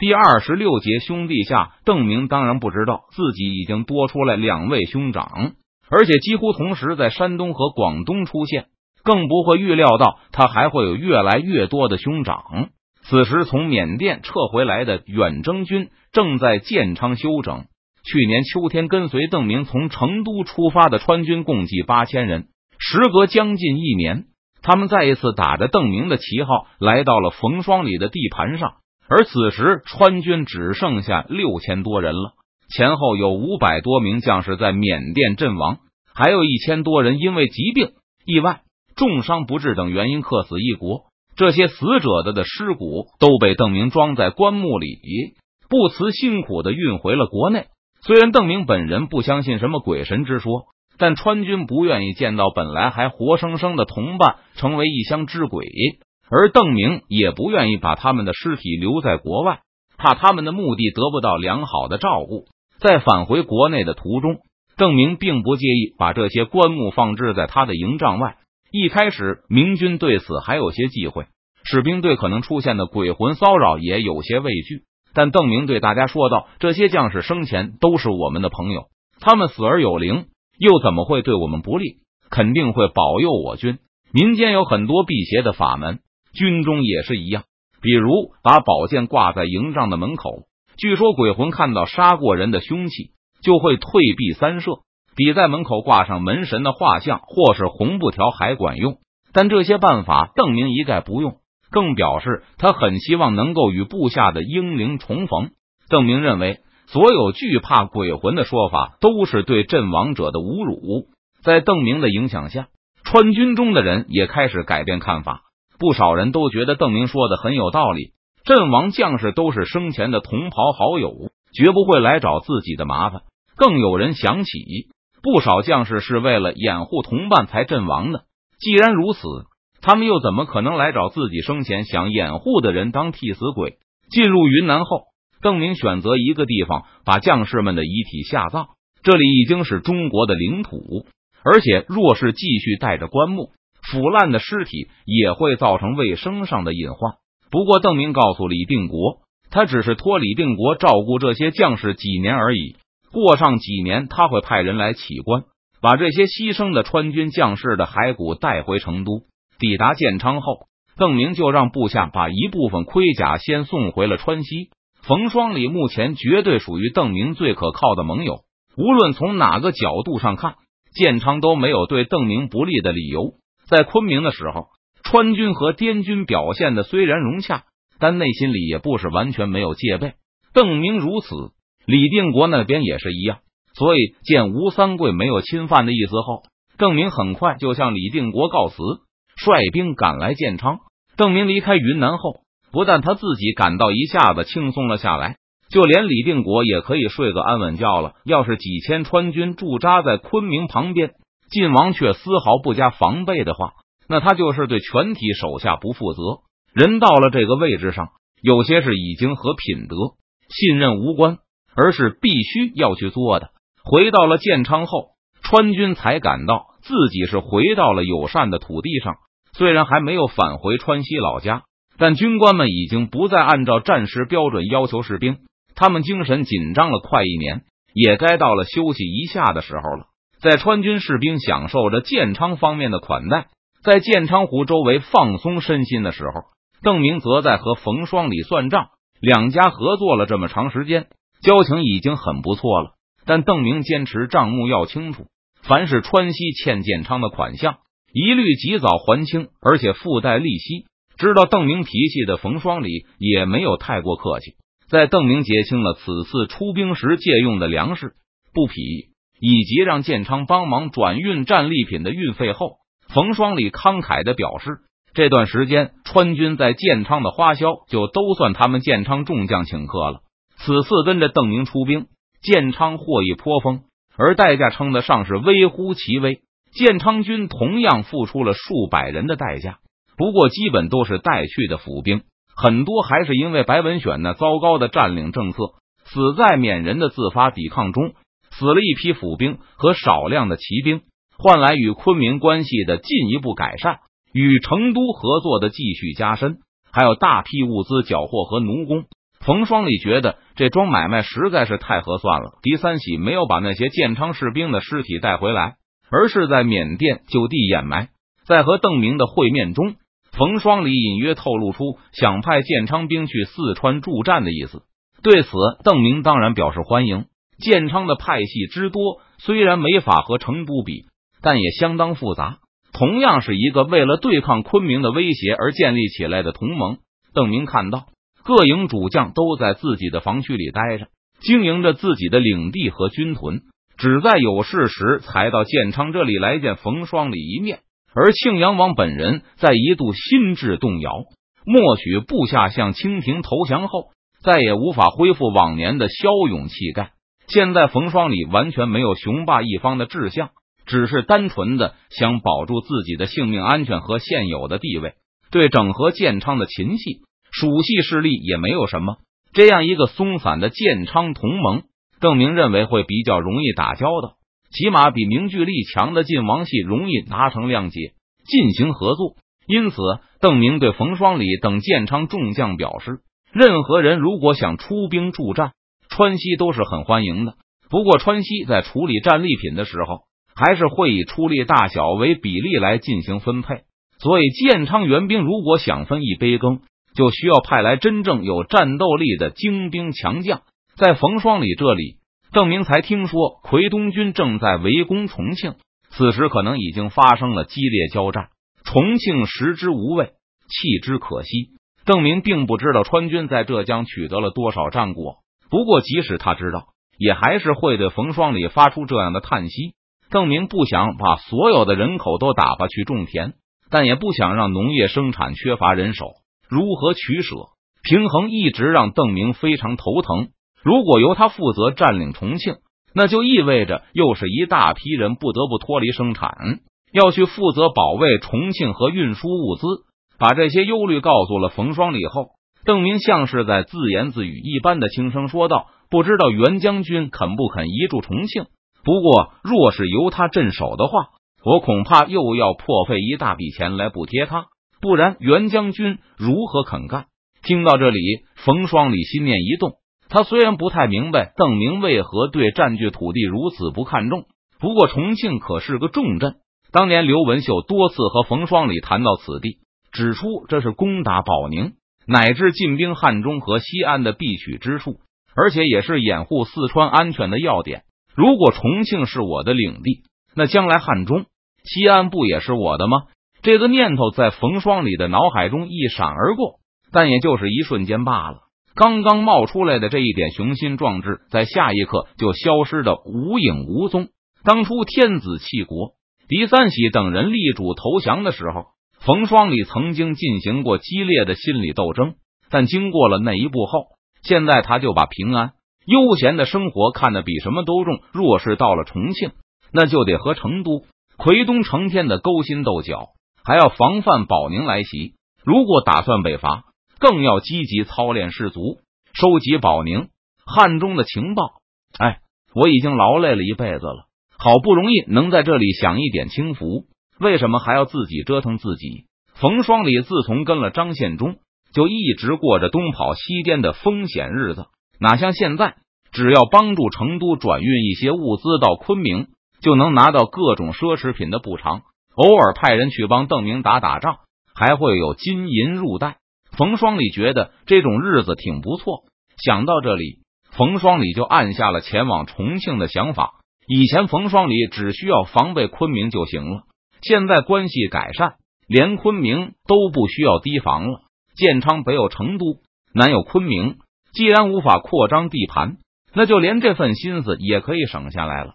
第二十六节兄弟下，邓明当然不知道自己已经多出来两位兄长，而且几乎同时在山东和广东出现，更不会预料到他还会有越来越多的兄长。此时，从缅甸撤回来的远征军正在建昌休整。去年秋天，跟随邓明从成都出发的川军共计八千人，时隔将近一年，他们再一次打着邓明的旗号来到了冯双礼的地盘上。而此时，川军只剩下六千多人了，前后有五百多名将士在缅甸阵亡，还有一千多人因为疾病、意外、重伤不治等原因客死异国。这些死者的的尸骨都被邓明装在棺木里，不辞辛苦的运回了国内。虽然邓明本人不相信什么鬼神之说，但川军不愿意见到本来还活生生的同伴成为异乡之鬼。而邓明也不愿意把他们的尸体留在国外，怕他们的墓地得不到良好的照顾。在返回国内的途中，邓明并不介意把这些棺木放置在他的营帐外。一开始，明军对此还有些忌讳，士兵对可能出现的鬼魂骚扰也有些畏惧。但邓明对大家说道：“这些将士生前都是我们的朋友，他们死而有灵，又怎么会对我们不利？肯定会保佑我军。民间有很多辟邪的法门。”军中也是一样，比如把宝剑挂在营帐的门口，据说鬼魂看到杀过人的凶器，就会退避三舍。比在门口挂上门神的画像或是红布条还管用。但这些办法，邓明一概不用，更表示他很希望能够与部下的英灵重逢。邓明认为，所有惧怕鬼魂的说法都是对阵亡者的侮辱。在邓明的影响下，川军中的人也开始改变看法。不少人都觉得邓明说的很有道理，阵亡将士都是生前的同袍好友，绝不会来找自己的麻烦。更有人想起，不少将士是为了掩护同伴才阵亡的。既然如此，他们又怎么可能来找自己生前想掩护的人当替死鬼？进入云南后，邓明选择一个地方把将士们的遗体下葬，这里已经是中国的领土，而且若是继续带着棺木。腐烂的尸体也会造成卫生上的隐患。不过，邓明告诉李定国，他只是托李定国照顾这些将士几年而已。过上几年，他会派人来起棺，把这些牺牲的川军将士的骸骨带回成都。抵达建昌后，邓明就让部下把一部分盔甲先送回了川西。冯双礼目前绝对属于邓明最可靠的盟友，无论从哪个角度上看，建昌都没有对邓明不利的理由。在昆明的时候，川军和滇军表现的虽然融洽，但内心里也不是完全没有戒备。邓明如此，李定国那边也是一样。所以见吴三桂没有侵犯的意思后，邓明很快就向李定国告辞，率兵赶来建昌。邓明离开云南后，不但他自己感到一下子轻松了下来，就连李定国也可以睡个安稳觉了。要是几千川军驻扎在昆明旁边，晋王却丝毫不加防备的话，那他就是对全体手下不负责。人到了这个位置上，有些事已经和品德、信任无关，而是必须要去做的。回到了建昌后，川军才感到自己是回到了友善的土地上。虽然还没有返回川西老家，但军官们已经不再按照战时标准要求士兵，他们精神紧张了快一年，也该到了休息一下的时候了。在川军士兵享受着建昌方面的款待，在建昌湖周围放松身心的时候，邓明则在和冯双礼算账。两家合作了这么长时间，交情已经很不错了。但邓明坚持账目要清楚，凡是川西欠建昌的款项，一律及早还清，而且附带利息。知道邓明脾气的冯双礼也没有太过客气，在邓明结清了此次出兵时借用的粮食、布匹。以及让建昌帮忙转运战利品的运费后，冯双礼慷慨的表示，这段时间川军在建昌的花销就都算他们建昌众将请客了。此次跟着邓明出兵，建昌获益颇丰，而代价称得上是微乎其微。建昌军同样付出了数百人的代价，不过基本都是带去的府兵，很多还是因为白文选那糟糕的占领政策，死在缅人的自发抵抗中。死了一批府兵和少量的骑兵，换来与昆明关系的进一步改善，与成都合作的继续加深，还有大批物资缴获和奴工。冯双礼觉得这桩买卖实在是太合算了。狄三喜没有把那些建昌士兵的尸体带回来，而是在缅甸就地掩埋。在和邓明的会面中，冯双礼隐约透露出想派建昌兵去四川助战的意思。对此，邓明当然表示欢迎。建昌的派系之多，虽然没法和成都比，但也相当复杂。同样是一个为了对抗昆明的威胁而建立起来的同盟。邓明看到各营主将都在自己的防区里待着，经营着自己的领地和军屯，只在有事时才到建昌这里来见冯双礼一面。而庆阳王本人在一度心智动摇，默许部下向清廷投降后，再也无法恢复往年的骁勇气概。现在冯双礼完全没有雄霸一方的志向，只是单纯的想保住自己的性命安全和现有的地位。对整合建昌的秦系、蜀系势力也没有什么。这样一个松散的建昌同盟，邓明认为会比较容易打交道，起码比凝聚力强的晋王系容易达成谅解，进行合作。因此，邓明对冯双礼等建昌众将表示，任何人如果想出兵助战。川西都是很欢迎的，不过川西在处理战利品的时候，还是会以出力大小为比例来进行分配。所以建昌援兵如果想分一杯羹，就需要派来真正有战斗力的精兵强将。在冯双礼这里，邓明才听说奎东军正在围攻重庆，此时可能已经发生了激烈交战。重庆食之无味，弃之可惜。邓明并不知道川军在浙江取得了多少战果。不过，即使他知道，也还是会对冯双礼发出这样的叹息。邓明不想把所有的人口都打发去种田，但也不想让农业生产缺乏人手。如何取舍平衡，一直让邓明非常头疼。如果由他负责占领重庆，那就意味着又是一大批人不得不脱离生产，要去负责保卫重庆和运输物资。把这些忧虑告诉了冯双礼后。邓明像是在自言自语一般的轻声说道：“不知道袁将军肯不肯移驻重庆？不过，若是由他镇守的话，我恐怕又要破费一大笔钱来补贴他。不然，袁将军如何肯干？”听到这里，冯双礼心念一动。他虽然不太明白邓明为何对占据土地如此不看重，不过重庆可是个重镇。当年刘文秀多次和冯双礼谈到此地，指出这是攻打保宁。乃至进兵汉中和西安的必取之处，而且也是掩护四川安全的要点。如果重庆是我的领地，那将来汉中、西安不也是我的吗？这个念头在冯双礼的脑海中一闪而过，但也就是一瞬间罢了。刚刚冒出来的这一点雄心壮志，在下一刻就消失的无影无踪。当初天子弃国，狄三喜等人力主投降的时候。冯双礼曾经进行过激烈的心理斗争，但经过了那一步后，现在他就把平安悠闲的生活看得比什么都重。若是到了重庆，那就得和成都、奎东成天的勾心斗角，还要防范保宁来袭。如果打算北伐，更要积极操练士卒，收集保宁、汉中的情报。哎，我已经劳累了一辈子了，好不容易能在这里享一点清福。为什么还要自己折腾自己？冯双礼自从跟了张献忠，就一直过着东跑西颠的风险日子，哪像现在，只要帮助成都转运一些物资到昆明，就能拿到各种奢侈品的补偿。偶尔派人去帮邓明打打仗，还会有金银入袋。冯双礼觉得这种日子挺不错。想到这里，冯双礼就按下了前往重庆的想法。以前，冯双礼只需要防备昆明就行了。现在关系改善，连昆明都不需要提防了。建昌北有成都，南有昆明，既然无法扩张地盘，那就连这份心思也可以省下来了。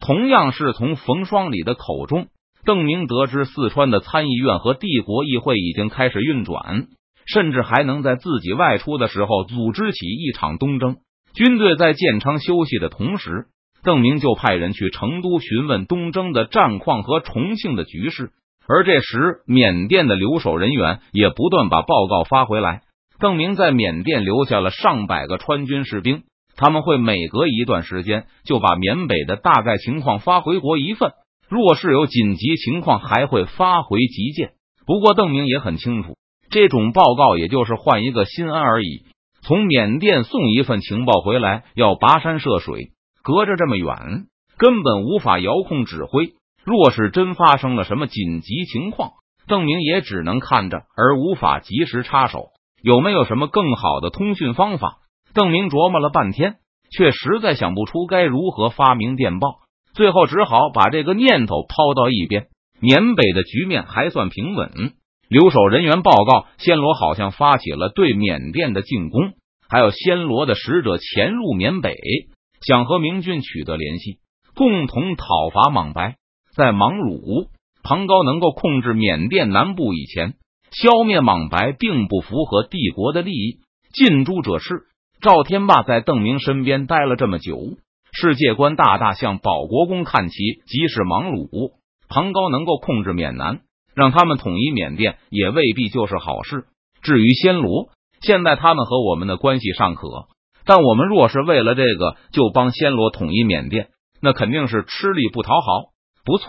同样是从冯双礼的口中，邓明得知四川的参议院和帝国议会已经开始运转，甚至还能在自己外出的时候组织起一场东征。军队在建昌休息的同时。邓明就派人去成都询问东征的战况和重庆的局势，而这时缅甸的留守人员也不断把报告发回来。邓明在缅甸留下了上百个川军士兵，他们会每隔一段时间就把缅北的大概情况发回国一份，若是有紧急情况，还会发回急件。不过邓明也很清楚，这种报告也就是换一个心安而已。从缅甸送一份情报回来，要跋山涉水，隔着这么远，根本无法遥控指挥。若是真发生了什么紧急情况，邓明也只能看着，而无法及时插手。有没有什么更好的通讯方法？邓明琢磨了半天，却实在想不出该如何发明电报。最后只好把这个念头抛到一边。缅北的局面还算平稳，留守人员报告，暹罗好像发起了对缅甸的进攻，还有暹罗的使者潜入缅北，想和明军取得联系，共同讨伐莽白。在莽鲁庞高能够控制缅甸南部以前，消灭莽白并不符合帝国的利益。近朱者赤，赵天霸在邓明身边待了这么久。世界观大大向保国公看齐，即使莽鲁庞高能够控制缅南，让他们统一缅甸，也未必就是好事。至于暹罗，现在他们和我们的关系尚可，但我们若是为了这个就帮暹罗统一缅甸，那肯定是吃力不讨好。不错，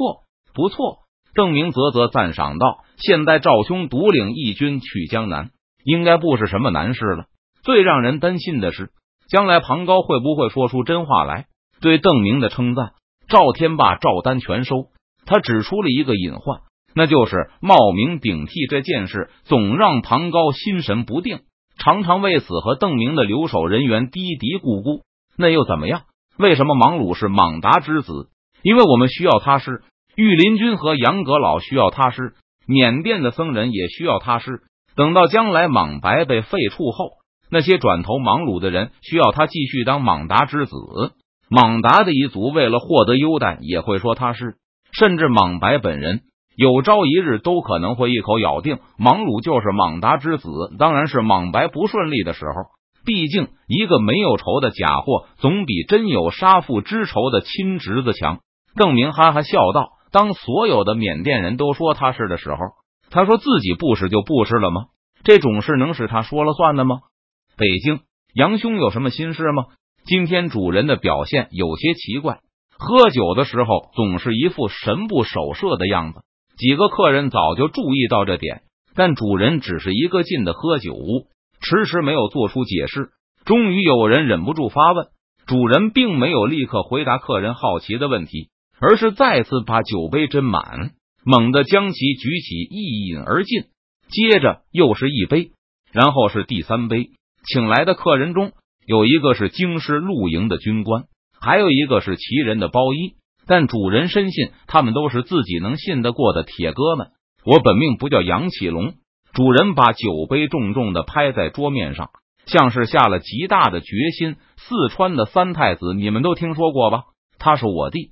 不错，邓明啧啧赞赏道：“现在赵兄独领义军去江南，应该不是什么难事了。最让人担心的是，将来庞高会不会说出真话来？”对邓明的称赞，赵天霸照单全收。他指出了一个隐患，那就是冒名顶替这件事，总让庞高心神不定，常常为此和邓明的留守人员嘀嘀咕咕。那又怎么样？为什么莽鲁是莽达之子？因为我们需要他师，御林军和杨阁老需要他师，缅甸的僧人也需要他师。等到将来莽白被废黜后，那些转投莽鲁的人需要他继续当莽达之子。莽达的一族为了获得优待，也会说他是，甚至莽白本人有朝一日都可能会一口咬定莽鲁就是莽达之子。当然是莽白不顺利的时候，毕竟一个没有仇的假货，总比真有杀父之仇的亲侄子强。邓明哈哈笑道：“当所有的缅甸人都说他是的时候，他说自己不是就不是了吗？这种事能是他说了算的吗？”北京杨兄有什么心事吗？今天主人的表现有些奇怪，喝酒的时候总是一副神不守舍的样子。几个客人早就注意到这点，但主人只是一个劲的喝酒，迟迟没有做出解释。终于有人忍不住发问，主人并没有立刻回答客人好奇的问题，而是再次把酒杯斟满，猛地将其举起一饮而尽。接着又是一杯，然后是第三杯。请来的客人中。有一个是京师露营的军官，还有一个是齐人的包衣，但主人深信他们都是自己能信得过的铁哥们。我本命不叫杨启龙。主人把酒杯重重的拍在桌面上，像是下了极大的决心。四川的三太子，你们都听说过吧？他是我弟，